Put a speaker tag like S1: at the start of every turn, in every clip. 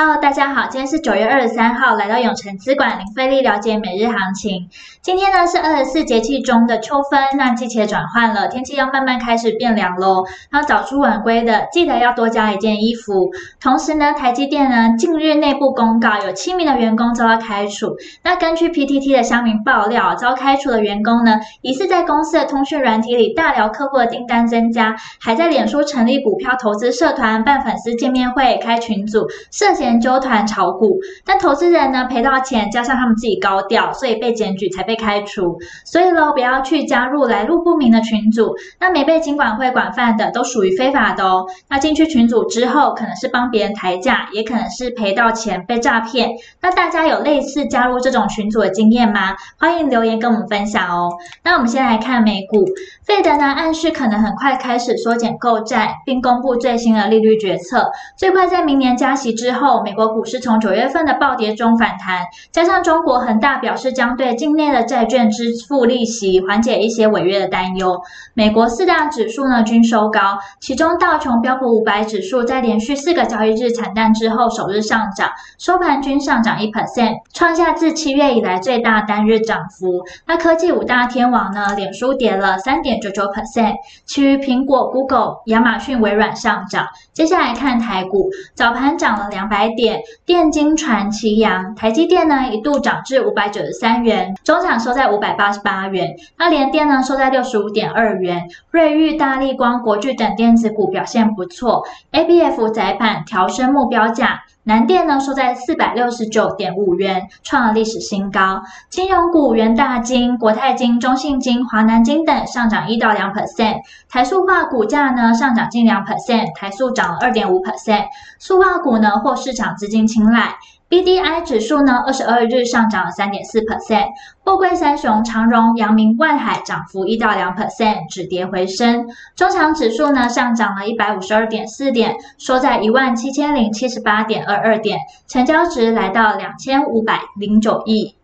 S1: Hello，大家好，今天是九月二十三号，来到永诚资管零费力了解每日行情。今天呢是二十四节气中的秋分，那季节转换了，天气要慢慢开始变凉喽。然后早出晚归的，记得要多加一件衣服。同时呢，台积电呢近日内部公告，有七名的员工遭到开除。那根据 PTT 的乡民爆料，遭开除的员工呢，疑似在公司的通讯软体里大聊客户的订单增加，还在脸书成立股票投资社团，办粉丝见面会，开群组，涉嫌。研究团炒股，但投资人呢赔到钱，加上他们自己高调，所以被检举才被开除。所以喽，不要去加入来路不明的群组，那没被金管会广泛的都属于非法的哦。那进去群组之后，可能是帮别人抬价，也可能是赔到钱被诈骗。那大家有类似加入这种群组的经验吗？欢迎留言跟我们分享哦。那我们先来看美股，费德呢暗示可能很快开始缩减购债，并公布最新的利率决策，最快在明年加息之后。美国股市从九月份的暴跌中反弹，加上中国恒大表示将对境内的债券支付利息，缓解一些违约的担忧。美国四大指数呢均收高，其中道琼标普五百指数在连续四个交易日惨淡之后，首日上涨，收盘均上涨一 percent，创下自七月以来最大单日涨幅。那科技五大天王呢，脸书跌了三点九九 percent，其余苹果、Google、亚马逊、微软上涨。接下来看台股，早盘涨了两百。点电金传奇扬，台积电呢一度涨至五百九十三元，中场收在五百八十八元。那联电呢收在六十五点二元，瑞昱、大立光、国巨等电子股表现不错，ABF 窄板调升目标价。南电呢收在四百六十九点五元，创了历史新高。金融股元大金、国泰金、中信金、华南金等上涨一到两 percent。台塑化股价呢上涨近两 percent，台塑涨了二点五 percent。塑化股呢获市场资金青睐。BDI 指数呢，二十二日上涨了三点四 percent。富贵三雄长荣、阳明、万海涨幅一到两 percent，止跌回升。中长指数呢上涨了一百五十二点四点，收在一万七千零七十八点二二点，成交值来到两千五百零九亿。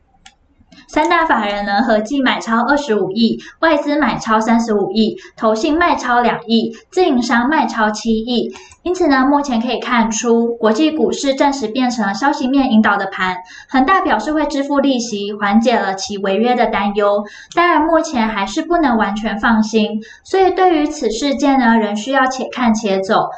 S1: 三大法人呢合计买超二十五亿，外资买超三十五亿，投信卖超两亿，自营商卖超七亿。因此呢，目前可以看出，国际股市暂时变成了消息面引导的盘。恒大表示会支付利息，缓解了其违约的担忧。当然，目前还是不能完全放心，所以对于此事件呢，仍需要且看且走。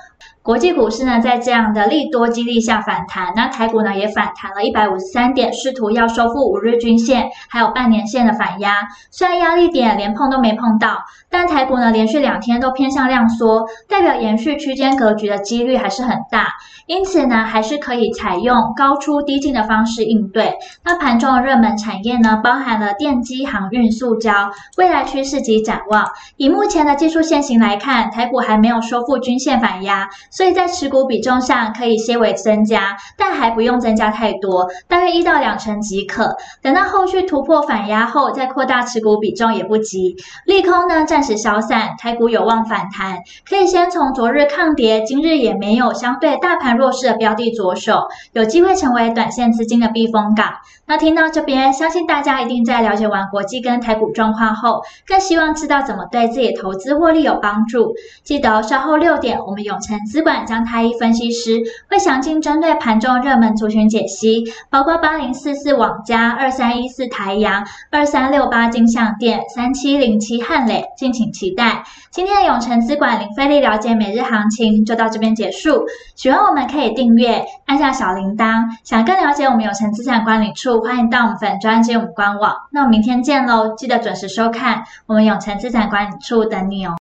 S1: 国际股市呢，在这样的利多激励下反弹，那台股呢也反弹了一百五十三点，试图要收复五日均线，还有半年线的反压。虽然压力点连碰都没碰到，但台股呢连续两天都偏向量缩，代表延续区间格局的几率还是很大。因此呢，还是可以采用高出低进的方式应对。那盘中的热门产业呢，包含了电机、航运、塑胶，未来趋势及展望。以目前的技术线型来看，台股还没有收复均线反压。所以在持股比重上可以些微增加，但还不用增加太多，大约一到两成即可。等到后续突破反压后，再扩大持股比重也不急。利空呢暂时消散，台股有望反弹，可以先从昨日抗跌，今日也没有相对大盘弱势的标的着手，有机会成为短线资金的避风港。那听到这边，相信大家一定在了解完国际跟台股状况后，更希望知道怎么对自己投资获利有帮助。记得稍后六点，我们永成资管江太一分析师会详尽针对盘中热门族群解析，包括八零四四网家、二三一四台阳、二三六八金象电、三七零七汉磊，敬请期待。今天的永诚资管零费力了解每日行情就到这边结束。喜欢我们可以订阅，按下小铃铛。想更了解我们永诚资产管理处，欢迎到我们粉专及我们官网。那我们明天见喽，记得准时收看，我们永诚资产管理处等你哦。